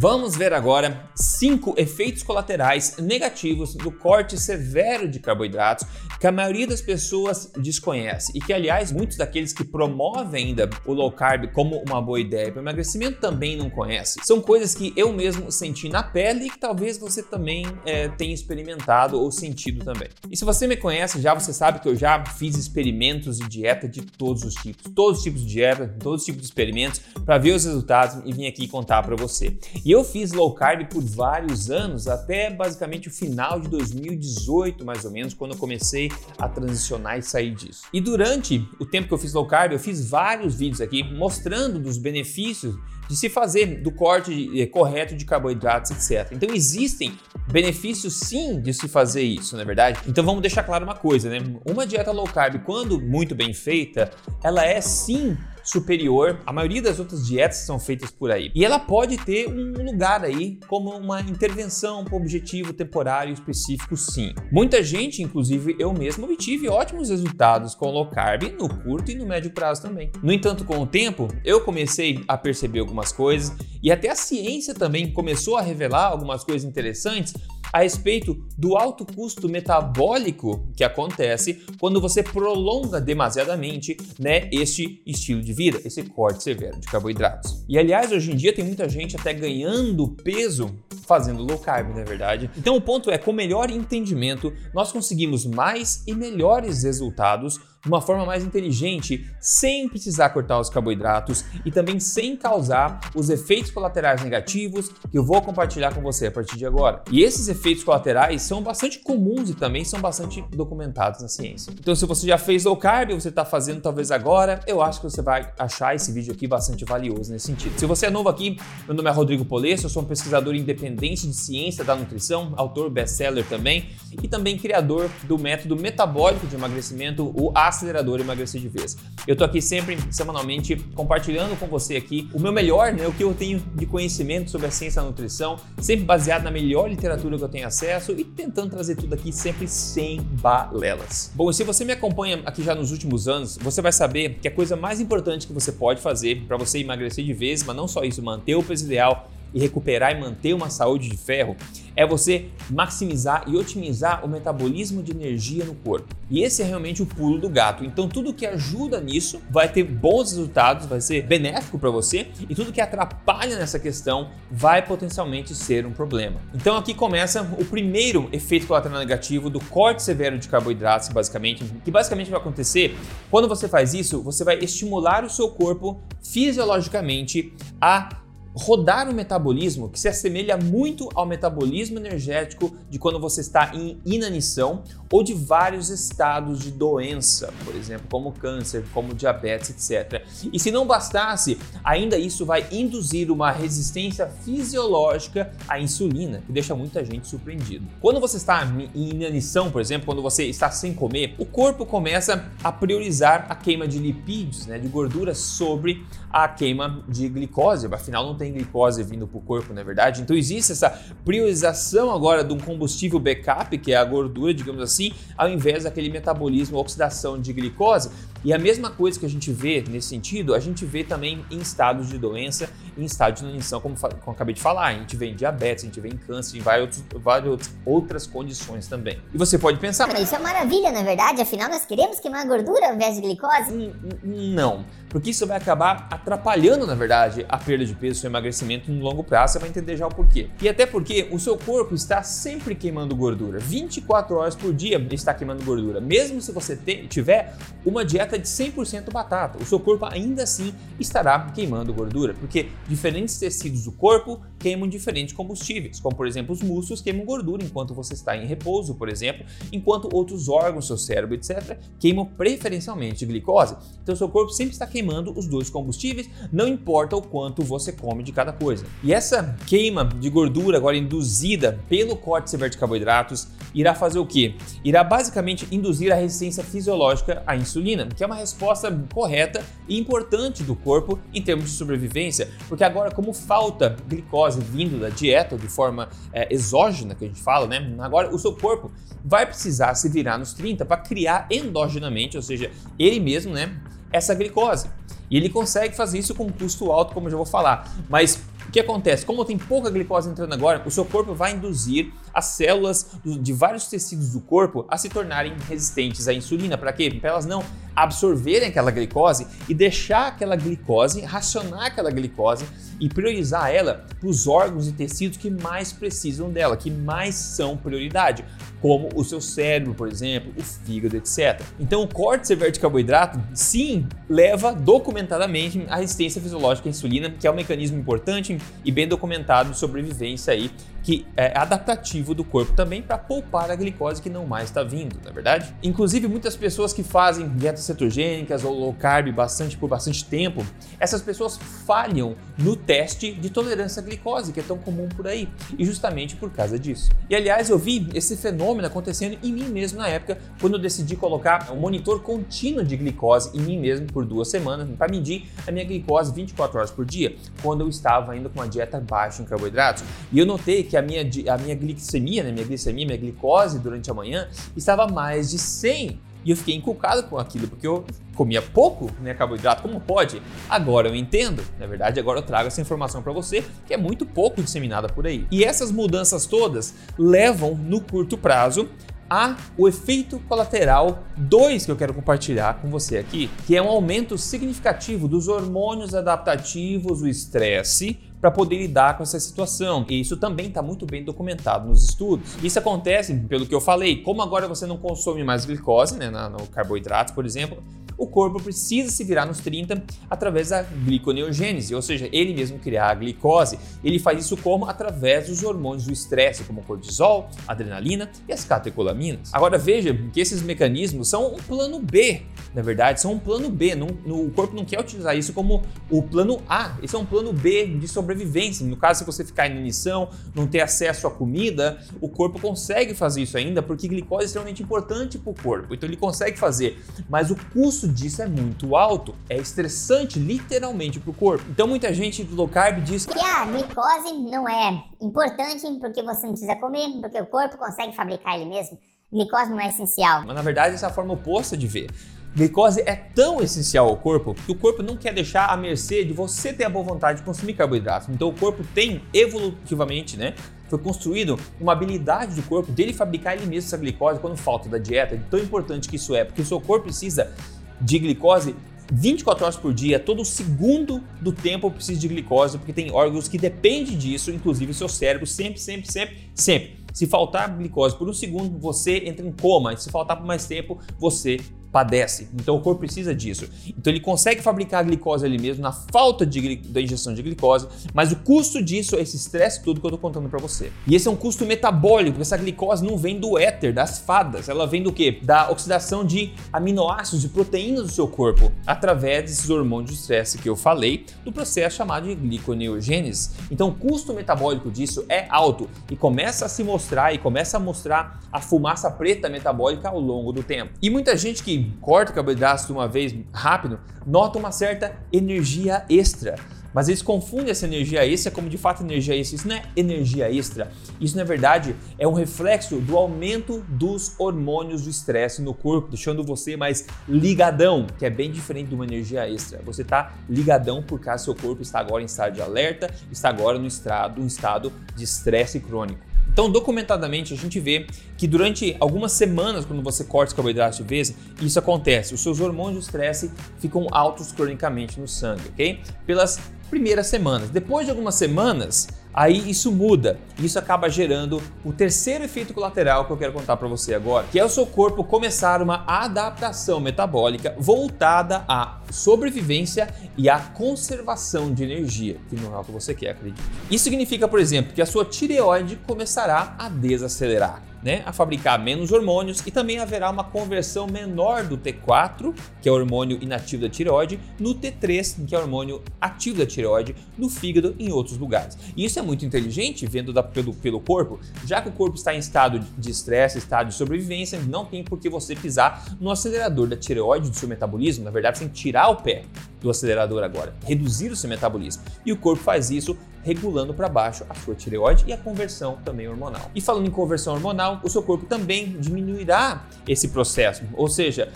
Vamos ver agora cinco efeitos colaterais negativos do corte severo de carboidratos que a maioria das pessoas desconhece e que, aliás, muitos daqueles que promovem ainda o low carb como uma boa ideia para emagrecimento também não conhecem. São coisas que eu mesmo senti na pele e que talvez você também é, tenha experimentado ou sentido também. E se você me conhece já, você sabe que eu já fiz experimentos de dieta de todos os tipos, todos os tipos de dieta, todos os tipos de experimentos para ver os resultados e vim aqui contar para você. E eu fiz low carb por vários anos, até basicamente o final de 2018, mais ou menos, quando eu comecei a transicionar e sair disso. E durante o tempo que eu fiz low carb, eu fiz vários vídeos aqui mostrando dos benefícios de se fazer do corte eh, correto de carboidratos, etc. Então existem benefícios sim de se fazer isso, não é verdade? Então vamos deixar claro uma coisa, né? Uma dieta low carb, quando muito bem feita, ela é sim superior à maioria das outras dietas que são feitas por aí. E ela pode ter um lugar aí como uma intervenção para um objetivo temporário específico, sim. Muita gente, inclusive eu mesmo, obtive ótimos resultados com low carb no curto e no médio prazo também. No entanto, com o tempo, eu comecei a perceber algumas coisas e até a ciência também começou a revelar algumas coisas interessantes a respeito do alto custo metabólico que acontece quando você prolonga demasiadamente né, este estilo de vida, esse corte severo de carboidratos. E aliás, hoje em dia tem muita gente até ganhando peso fazendo low carb, não é verdade? Então o ponto é, com melhor entendimento, nós conseguimos mais e melhores resultados de uma forma mais inteligente, sem precisar cortar os carboidratos e também sem causar os efeitos colaterais negativos que eu vou compartilhar com você a partir de agora. E esses efeitos colaterais são bastante comuns e também são bastante documentados na ciência. Então, se você já fez low carb ou você está fazendo talvez agora, eu acho que você vai achar esse vídeo aqui bastante valioso nesse sentido. Se você é novo aqui, meu nome é Rodrigo Polesso, eu sou um pesquisador independente de ciência da nutrição, autor best-seller também e também criador do método metabólico de emagrecimento, o acelerador emagrecer de vez. Eu tô aqui sempre, semanalmente, compartilhando com você aqui o meu melhor, né, o que eu tenho de conhecimento sobre a ciência da nutrição, sempre baseado na melhor literatura que eu tenho acesso e tentando trazer tudo aqui sempre sem balelas. Bom, se você me acompanha aqui já nos últimos anos, você vai saber que a coisa mais importante que você pode fazer para você emagrecer de vez, mas não só isso, manter o peso ideal e recuperar e manter uma saúde de ferro é você maximizar e otimizar o metabolismo de energia no corpo. E esse é realmente o pulo do gato. Então, tudo que ajuda nisso vai ter bons resultados, vai ser benéfico para você, e tudo que atrapalha nessa questão vai potencialmente ser um problema. Então, aqui começa o primeiro efeito colateral negativo do corte severo de carboidratos, basicamente, que basicamente vai acontecer quando você faz isso, você vai estimular o seu corpo fisiologicamente a rodar o metabolismo que se assemelha muito ao metabolismo energético de quando você está em inanição ou de vários estados de doença, por exemplo, como câncer, como diabetes, etc. E se não bastasse, ainda isso vai induzir uma resistência fisiológica à insulina, que deixa muita gente surpreendido. Quando você está em inanição, por exemplo, quando você está sem comer, o corpo começa a priorizar a queima de lipídios, né, de gordura sobre a queima de glicose, afinal não tem glicose vindo para o corpo, não é verdade? Então existe essa priorização agora de um combustível backup, que é a gordura, digamos assim, ao invés daquele metabolismo, oxidação de glicose. E a mesma coisa que a gente vê nesse sentido, a gente vê também em estados de doença, em estados de inanição, como, como eu acabei de falar. A gente vê em diabetes, a gente vê em câncer, em várias, várias outras condições também. E você pode pensar. Mas isso é maravilha, na verdade? Afinal, nós queremos queimar gordura ao invés de glicose? Não, porque isso vai acabar atrapalhando, na verdade, a perda de peso, seu emagrecimento no longo prazo. Você vai entender já o porquê. E até porque o seu corpo está sempre queimando gordura. 24 horas por dia está queimando gordura. Mesmo se você tiver uma dieta dieta de 100% batata, o seu corpo ainda assim estará queimando gordura, porque diferentes tecidos do corpo queimam diferentes combustíveis, como por exemplo os músculos queimam gordura enquanto você está em repouso, por exemplo, enquanto outros órgãos, seu cérebro, etc., queimam preferencialmente glicose. Então seu corpo sempre está queimando os dois combustíveis, não importa o quanto você come de cada coisa. E essa queima de gordura agora induzida pelo corte severo de carboidratos irá fazer o quê? Irá basicamente induzir a resistência fisiológica à insulina, que é uma resposta correta e importante do corpo em termos de sobrevivência, porque agora, como falta glicose vindo da dieta de forma é, exógena, que a gente fala, né? Agora o seu corpo vai precisar se virar nos 30 para criar endogenamente, ou seja, ele mesmo, né? Essa glicose. E ele consegue fazer isso com um custo alto, como eu já vou falar. Mas O que acontece? Como tem pouca glicose entrando agora, o seu corpo vai induzir as células de vários tecidos do corpo a se tornarem resistentes à insulina. Para quê? Para elas não absorverem aquela glicose e deixar aquela glicose, racionar aquela glicose e priorizar ela para os órgãos e tecidos que mais precisam dela, que mais são prioridade, como o seu cérebro, por exemplo, o fígado, etc. Então, o corte severo de carboidrato, sim, leva documentadamente à resistência fisiológica à insulina, que é um mecanismo importante e bem documentado de sobrevivência aí que é adaptativo do corpo também para poupar a glicose que não mais está vindo, na é verdade? Inclusive, muitas pessoas que fazem dietas cetogênicas ou low carb bastante por bastante tempo, essas pessoas falham no teste de tolerância à glicose, que é tão comum por aí, e justamente por causa disso. E aliás, eu vi esse fenômeno acontecendo em mim mesmo na época, quando eu decidi colocar um monitor contínuo de glicose em mim mesmo por duas semanas para medir a minha glicose 24 horas por dia, quando eu estava ainda com uma dieta baixa em carboidratos. E eu notei que a minha, a minha glicemia, né, minha glicemia, minha glicose durante a manhã estava mais de 100. E eu fiquei encucado com aquilo, porque eu comia pouco né, carboidrato, como pode? Agora eu entendo, na verdade, agora eu trago essa informação para você, que é muito pouco disseminada por aí. E essas mudanças todas levam, no curto prazo, a o efeito colateral 2 que eu quero compartilhar com você aqui, que é um aumento significativo dos hormônios adaptativos, o estresse, para poder lidar com essa situação. E isso também está muito bem documentado nos estudos. Isso acontece, pelo que eu falei, como agora você não consome mais glicose, né, no carboidrato, por exemplo, o corpo precisa se virar nos 30 através da gliconeogênese, ou seja, ele mesmo criar a glicose. Ele faz isso como? Através dos hormônios do estresse, como cortisol, adrenalina e as catecolaminas. Agora veja que esses mecanismos são um plano B, na verdade, são um plano B. Não, no, o corpo não quer utilizar isso como o plano A. Esse é um plano B de sobrevivência. No caso, se você ficar em inanição, não ter acesso à comida, o corpo consegue fazer isso ainda porque glicose é extremamente importante para o corpo. Então ele consegue fazer, mas o custo disso é muito alto, é estressante literalmente para o corpo. Então muita gente do low carb diz que a glicose não é importante porque você não precisa comer, porque o corpo consegue fabricar ele mesmo. Glicose não é essencial. Mas na verdade essa é a forma oposta de ver. Glicose é tão essencial ao corpo que o corpo não quer deixar à mercê de você ter a boa vontade de consumir carboidratos. Então o corpo tem evolutivamente, né, foi construído uma habilidade do corpo dele fabricar ele mesmo essa glicose quando falta da dieta. É tão importante que isso é, porque o seu corpo precisa de glicose 24 horas por dia, todo segundo do tempo precisa de glicose, porque tem órgãos que dependem disso, inclusive o seu cérebro, sempre, sempre, sempre, sempre. Se faltar glicose por um segundo, você entra em coma. E se faltar por mais tempo, você padece. Então o corpo precisa disso. Então ele consegue fabricar a glicose ali mesmo na falta de, da injeção de glicose, mas o custo disso é esse estresse todo que eu tô contando para você. E esse é um custo metabólico, porque essa glicose não vem do éter, das fadas, ela vem do quê? Da oxidação de aminoácidos, de proteínas do seu corpo, através desses hormônios de estresse que eu falei, do processo chamado de gliconeogênese. Então o custo metabólico disso é alto e começa a se mostrar e começa a mostrar a fumaça preta metabólica ao longo do tempo. E muita gente que corta o carboidrato de uma vez rápido, nota uma certa energia extra. Mas eles confundem essa energia extra como de fato energia extra. Isso não é energia extra. Isso, na verdade, é um reflexo do aumento dos hormônios do estresse no corpo, deixando você mais ligadão, que é bem diferente de uma energia extra. Você está ligadão por causa seu corpo está agora em estado de alerta, está agora no estado, um estado de estresse crônico. Então, documentadamente, a gente vê que durante algumas semanas, quando você corta os carboidratos de vez, isso acontece. Os seus hormônios de estresse ficam altos cronicamente no sangue, ok? Pelas primeiras semanas. Depois de algumas semanas, aí isso muda. Isso acaba gerando o terceiro efeito colateral que eu quero contar para você agora, que é o seu corpo começar uma adaptação metabólica voltada à sobrevivência e à conservação de energia, que não é o que você quer, acredite. Isso significa, por exemplo, que a sua tireoide começará a desacelerar né, a fabricar menos hormônios e também haverá uma conversão menor do T4, que é o hormônio inativo da tireoide, no T3, que é o hormônio ativo da tireoide, no fígado e em outros lugares. E isso é muito inteligente, vendo da, pelo, pelo corpo, já que o corpo está em estado de estresse, estado de sobrevivência, não tem por que você pisar no acelerador da tireoide do seu metabolismo. Na verdade, que tirar o pé do acelerador agora, reduzir o seu metabolismo. E o corpo faz isso regulando para baixo a sua tireoide e a conversão também hormonal. E falando em conversão hormonal, o seu corpo também diminuirá esse processo, ou seja,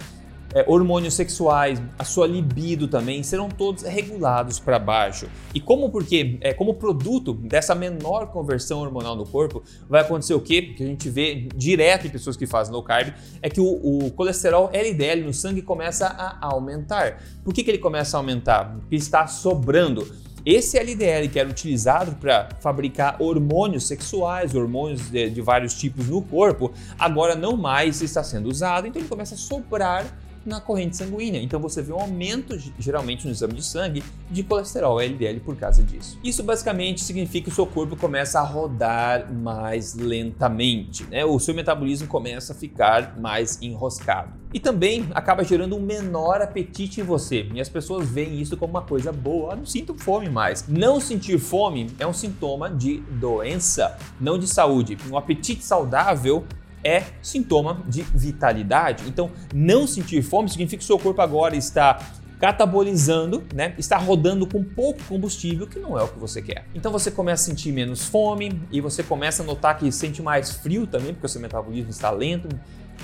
é, hormônios sexuais, a sua libido também serão todos regulados para baixo. E como porque é, como produto dessa menor conversão hormonal no corpo, vai acontecer o quê? Que a gente vê direto em pessoas que fazem low carb, é que o, o colesterol LDL no sangue começa a aumentar. Por que, que ele começa a aumentar? Porque está sobrando. Esse LDL que era utilizado para fabricar hormônios sexuais, hormônios de, de, vários tipos no corpo, agora não mais está sendo usado, então ele começa a sobrar na corrente sanguínea. Então você vê um aumento, geralmente no exame de sangue, de colesterol LDL por causa disso. Isso basicamente significa que o seu corpo começa a rodar mais lentamente, né? O seu metabolismo começa a ficar mais enroscado. E também acaba gerando um menor apetite em você. E as pessoas veem isso como uma coisa boa. Ah, não sinto fome mais. Não sentir fome é um sintoma de doença, não de saúde. Um apetite saudável é sintoma de vitalidade. Então, não sentir fome significa que seu corpo agora está catabolizando, né? Está rodando com pouco combustível, que não é o que você quer. Então você começa a sentir menos fome e você começa a notar que sente mais frio também, porque o seu metabolismo está lento.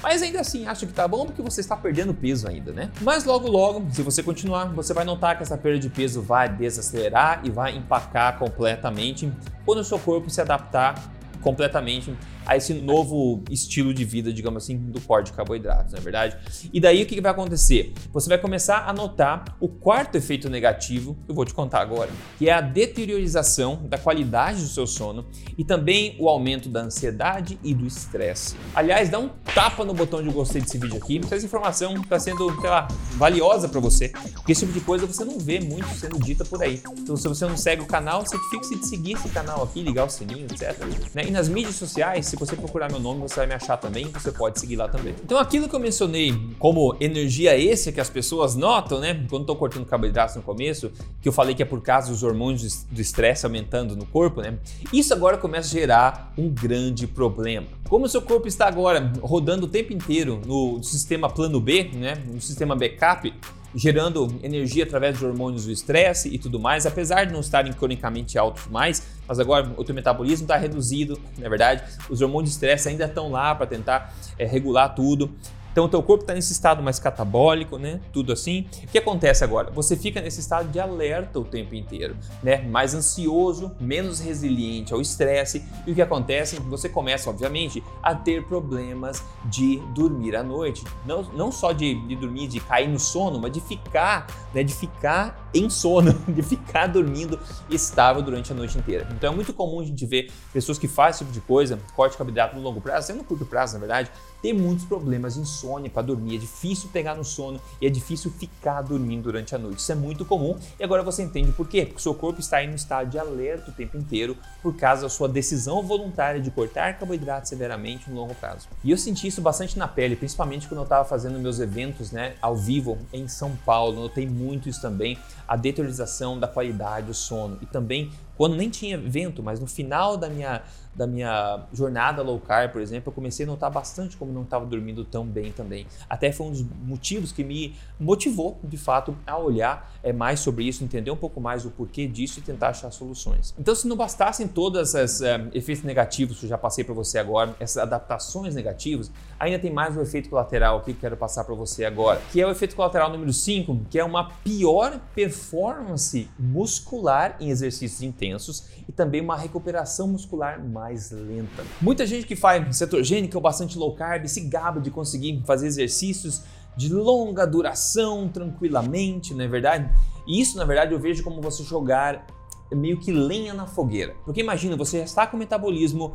Mas ainda assim, acha que tá bom porque você está perdendo peso ainda, né? Mas logo logo, se você continuar, você vai notar que essa perda de peso vai desacelerar e vai empacar completamente quando o seu corpo se adaptar completamente a esse novo estilo de vida, digamos assim, do corte de carboidratos, não é verdade? E daí o que vai acontecer? Você vai começar a notar o quarto efeito negativo que eu vou te contar agora, que é a deteriorização da qualidade do seu sono e também o aumento da ansiedade e do estresse. Aliás, dá um tapa no botão de gostei desse vídeo aqui, se essa informação está sendo, sei lá, valiosa para você, porque esse tipo de coisa você não vê muito sendo dita por aí. Então, se você não segue o canal, certifique-se de seguir esse canal aqui, ligar o sininho, etc. Né? E nas mídias sociais, se você procurar meu nome, você vai me achar também, você pode seguir lá também. Então aquilo que eu mencionei como energia extra que as pessoas notam, né, quando estão cortando carboidratos no começo, que eu falei que é por causa dos hormônios do estresse aumentando no corpo, né? Isso agora começa a gerar um grande problema. Como o seu corpo está agora rodando o tempo inteiro no sistema plano B, né, no sistema backup, gerando energia através de hormônios do estresse e tudo mais, apesar de não estarem cronicamente altos mais, mas agora o teu metabolismo está reduzido, na é verdade, os hormônios de estresse ainda estão lá para tentar é, regular tudo. Então o teu corpo está nesse estado mais catabólico, né? Tudo assim. O que acontece agora? Você fica nesse estado de alerta o tempo inteiro, né? Mais ansioso, menos resiliente ao estresse. E o que acontece? Você começa, obviamente, a ter problemas de dormir à noite. Não, não só de, de dormir, de cair no sono, mas de ficar, né? De ficar em sono, de ficar dormindo estável durante a noite inteira. Então é muito comum a gente ver pessoas que fazem esse tipo de coisa, corte de carboidrato no longo prazo, até no curto prazo, na verdade, ter muitos problemas de insônia para dormir, é difícil pegar no sono e é difícil ficar dormindo durante a noite. Isso é muito comum e agora você entende por quê? Porque seu corpo está em um estado de alerta o tempo inteiro por causa da sua decisão voluntária de cortar carboidratos severamente no longo prazo. E eu senti isso bastante na pele, principalmente quando eu estava fazendo meus eventos né, ao vivo em São Paulo. Notei muito isso também, a deteriorização da qualidade do sono. E também quando nem tinha vento, mas no final da minha, da minha jornada low carb, por exemplo, eu comecei a notar bastante como não estava dormindo tão bem também. Até foi um dos motivos que me motivou, de fato, a olhar é, mais sobre isso, entender um pouco mais o porquê disso e tentar achar soluções. Então, se não bastassem todos esses é, efeitos negativos que eu já passei para você agora, essas adaptações negativas, ainda tem mais um efeito colateral aqui que eu quero passar para você agora, que é o efeito colateral número 5, que é uma pior performance muscular em exercícios intensos intensos e também uma recuperação muscular mais lenta. Muita gente que faz cetogênica ou bastante low carb se gaba de conseguir fazer exercícios de longa duração tranquilamente, não é verdade? E isso, na verdade, eu vejo como você jogar meio que lenha na fogueira. Porque imagina, você já está com o metabolismo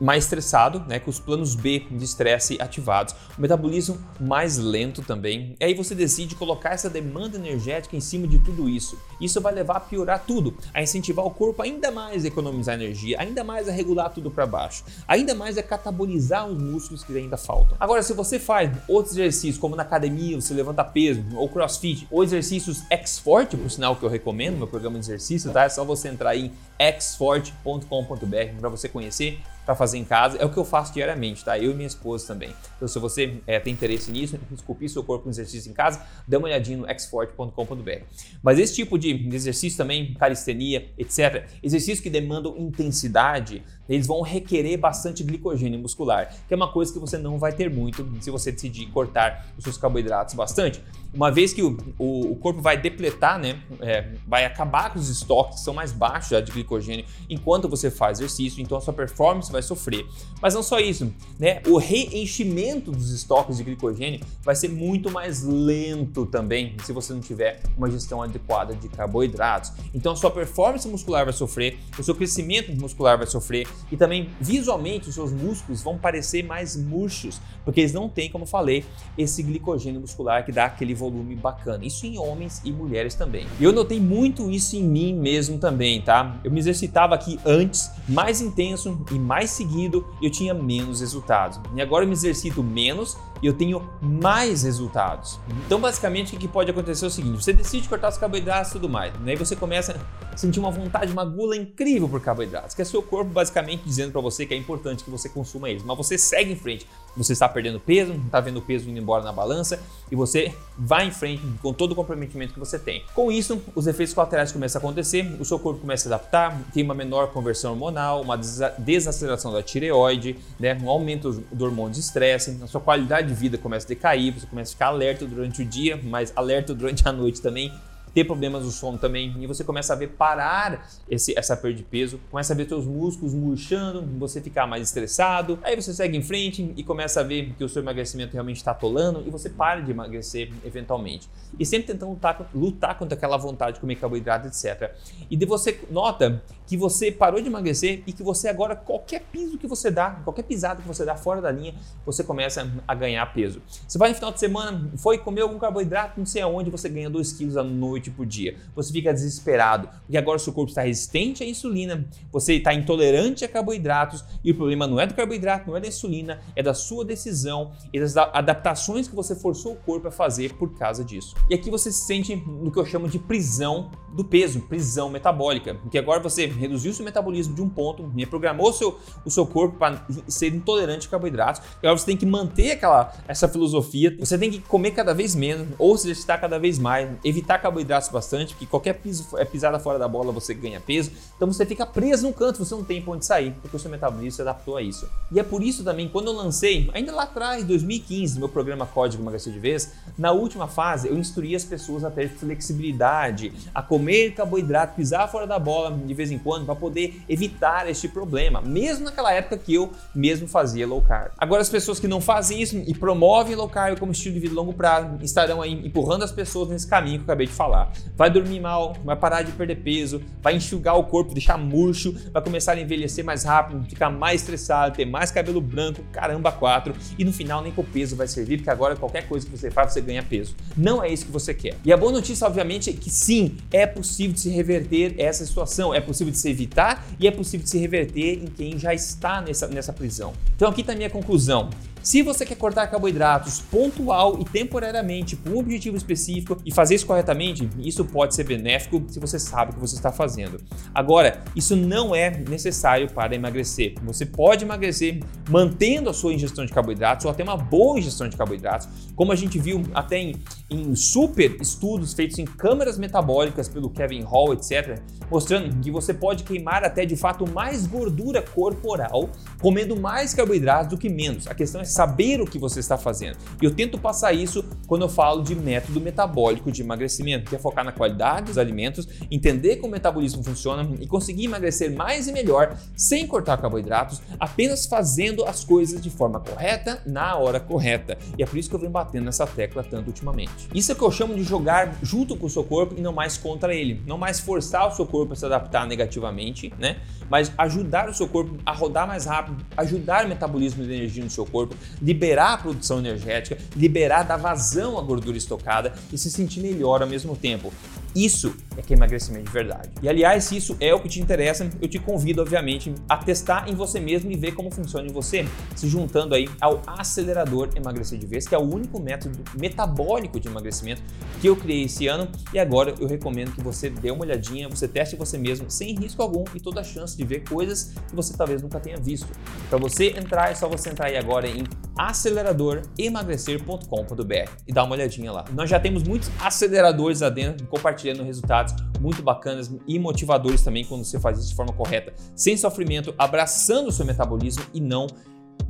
mais estressado, né, com os planos B de estresse ativados, o metabolismo mais lento também. E aí você decide colocar essa demanda energética em cima de tudo isso. Isso vai levar a piorar tudo, a incentivar o corpo ainda mais a economizar energia, ainda mais a regular tudo para baixo, ainda mais a catabolizar os músculos que ainda faltam. Agora, se você faz outros exercícios, como na academia, você levanta peso, ou crossfit, ou exercícios X-Forte, por sinal que eu recomendo, meu programa de exercício, tá? É só você entrar em xforte.com.br para você conhecer para fazer em casa. É o que eu faço diariamente, tá? Eu e minha esposa também. Então, se você é, tem interesse nisso, esculpir seu corpo com exercício em casa, dê uma olhadinha no xforte.com.br. Mas esse tipo de exercício também, calistenia, etc., exercícios que demandam intensidade, eles vão requerer bastante glicogênio muscular, que é uma coisa que você não vai ter muito se você decidir cortar os seus carboidratos bastante. Uma vez que o, o, o corpo vai depletar, né, é, vai acabar com os estoques que são mais baixos já de glicogênio enquanto você faz exercício, então a sua performance vai sofrer. Mas não só isso, né, o reenchimento dos estoques de glicogênio vai ser muito mais lento também se você não tiver uma gestão adequada de carboidratos. Então a sua performance muscular vai sofrer, o seu crescimento muscular vai sofrer e também visualmente os seus músculos vão parecer mais murchos, porque eles não têm, como falei, esse glicogênio muscular que dá aquele volume bacana. Isso em homens e mulheres também. E eu notei muito isso em mim mesmo também, tá? Eu me exercitava aqui antes, mais intenso e mais seguido, eu tinha menos resultados. E agora eu me exercito menos e eu tenho mais resultados. Então, basicamente, o que pode acontecer é o seguinte: você decide cortar os carboidratos e tudo mais, né? e você começa sentir uma vontade, uma gula incrível por carboidratos, que é seu corpo basicamente dizendo para você que é importante que você consuma eles, mas você segue em frente. Você está perdendo peso, está vendo o peso indo embora na balança e você vai em frente com todo o comprometimento que você tem. Com isso, os efeitos colaterais começam a acontecer, o seu corpo começa a adaptar, tem uma menor conversão hormonal, uma desaceleração da tireoide, né? um aumento do hormônio de estresse, a sua qualidade de vida começa a decair, você começa a ficar alerta durante o dia, mas alerta durante a noite também ter problemas do sono também, e você começa a ver parar esse, essa perda de peso, começa a ver seus músculos murchando, você ficar mais estressado, aí você segue em frente e começa a ver que o seu emagrecimento realmente está atolando e você para de emagrecer eventualmente. E sempre tentando lutar, lutar contra aquela vontade de comer carboidrato, etc. E de você nota que você parou de emagrecer e que você agora, qualquer piso que você dá, qualquer pisada que você dá fora da linha, você começa a ganhar peso. Você vai no final de semana, foi comer algum carboidrato, não sei aonde, você ganha 2 quilos à noite por dia. Você fica desesperado, porque agora seu corpo está resistente à insulina, você está intolerante a carboidratos, e o problema não é do carboidrato, não é da insulina, é da sua decisão e das adaptações que você forçou o corpo a fazer por causa disso. E aqui você se sente no que eu chamo de prisão do peso, prisão metabólica, porque agora você reduziu seu metabolismo de um ponto, reprogramou seu, o seu corpo para ser intolerante a carboidratos, e agora você tem que manter aquela essa filosofia, você tem que comer cada vez menos, ou se exercitar cada vez mais, evitar carboidratos bastante, porque qualquer piso, é pisada fora da bola você ganha peso, então você fica preso num canto, você não tem onde sair, porque o seu metabolismo se adaptou a isso. E é por isso também, quando eu lancei, ainda lá atrás, 2015, meu programa Código Emagrecer de Vez, na última fase eu instruí as pessoas a ter flexibilidade, a comer carboidrato, pisar fora da bola de vez em quando, para poder evitar este problema, mesmo naquela época que eu mesmo fazia low carb. Agora, as pessoas que não fazem isso e promovem low carb como estilo de vida longo prazo estarão aí empurrando as pessoas nesse caminho que eu acabei de falar. Vai dormir mal, vai parar de perder peso, vai enxugar o corpo, deixar murcho, vai começar a envelhecer mais rápido, ficar mais estressado, ter mais cabelo branco, caramba, quatro, e no final nem com peso vai servir, porque agora qualquer coisa que você faz você ganha peso. Não é isso que você quer. E a boa notícia, obviamente, é que sim, é possível de se reverter essa situação, é possível de se evitar e é possível de se reverter em quem já está nessa, nessa prisão. Então aqui está a minha conclusão. Se você quer cortar carboidratos pontual e temporariamente com um objetivo específico e fazer isso corretamente, isso pode ser benéfico se você sabe o que você está fazendo. Agora, isso não é necessário para emagrecer. Você pode emagrecer mantendo a sua ingestão de carboidratos ou até uma boa ingestão de carboidratos, como a gente viu até em, em super estudos feitos em câmeras metabólicas pelo Kevin Hall, etc., mostrando que você pode queimar até de fato mais gordura corporal comendo mais carboidratos do que menos. A questão é saber o que você está fazendo. E eu tento passar isso quando eu falo de método metabólico de emagrecimento, que é focar na qualidade dos alimentos, entender como o metabolismo funciona e conseguir emagrecer mais e melhor sem cortar carboidratos, apenas fazendo as coisas de forma correta na hora correta. E é por isso que eu venho batendo nessa tecla tanto ultimamente. Isso é o que eu chamo de jogar junto com o seu corpo e não mais contra ele. Não mais forçar o seu corpo a se adaptar negativamente, né? Mas ajudar o seu corpo a rodar mais rápido, ajudar o metabolismo de energia no seu corpo, liberar a produção energética, liberar, dar vazão à gordura estocada e se sentir melhor ao mesmo tempo. Isso é que é emagrecimento de verdade. E aliás, se isso é o que te interessa, eu te convido, obviamente, a testar em você mesmo e ver como funciona em você, se juntando aí ao acelerador emagrecer de vez, que é o único método metabólico de emagrecimento que eu criei esse ano e agora eu recomendo que você dê uma olhadinha, você teste você mesmo sem risco algum e toda a chance de ver coisas que você talvez nunca tenha visto. Para você entrar, é só você entrar aí agora em aceleradoremagrecer.com.br e dar uma olhadinha lá. Nós já temos muitos aceleradores lá dentro compartilhando resultados muito bacanas e motivadores também quando você faz isso de forma correta, sem sofrimento, abraçando o seu metabolismo e não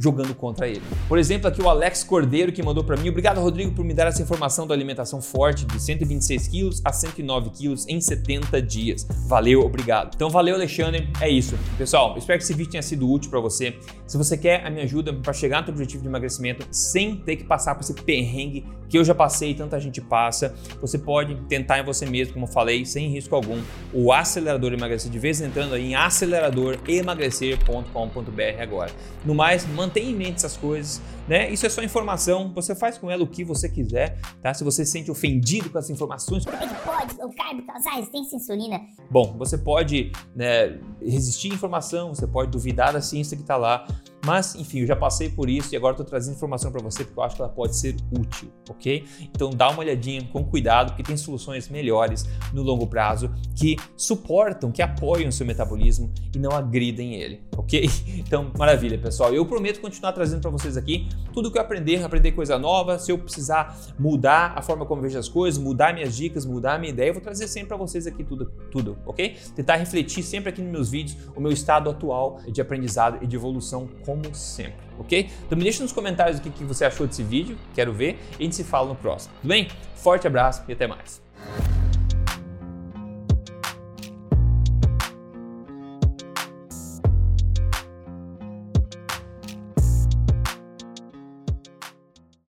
jogando contra ele. Por exemplo, aqui o Alex Cordeiro que mandou para mim, obrigado Rodrigo por me dar essa informação da alimentação forte de 126 quilos a 109 quilos em 70 dias. Valeu, obrigado. Então valeu Alexandre, é isso. Pessoal, espero que esse vídeo tenha sido útil para você. Se você quer a minha ajuda para chegar no seu objetivo de emagrecimento sem ter que passar por esse perrengue que eu já passei e tanta gente passa, você pode tentar em você mesmo, como eu falei, sem risco algum, o acelerador emagrecer de vez entrando aí em aceleradoremagrecer.com.br agora. No mais, mantenha em mente essas coisas, né? Isso é só informação, você faz com ela o que você quiser, tá? Se você se sente ofendido com as informações, como é que pode o carbo causar resistência à insulina? Bom, você pode né, resistir à informação, você pode duvidar da ciência que está lá, mas, enfim, eu já passei por isso e agora estou trazendo informação para você porque eu acho que ela pode ser útil, ok? Então dá uma olhadinha com cuidado, porque tem soluções melhores no longo prazo que suportam, que apoiam o seu metabolismo e não agridem ele, ok? Então, maravilha, pessoal. Eu prometo continuar trazendo para vocês aqui tudo que eu aprender, aprender coisa nova. Se eu precisar mudar a forma como eu vejo as coisas, mudar minhas dicas, mudar minha ideia, eu vou trazer sempre para vocês aqui tudo, tudo, ok? Tentar refletir sempre aqui nos meus vídeos o meu estado atual de aprendizado e de evolução como sempre, ok? Então me deixa nos comentários o que você achou desse vídeo, quero ver, e a gente se fala no próximo, tudo bem? Forte abraço e até mais!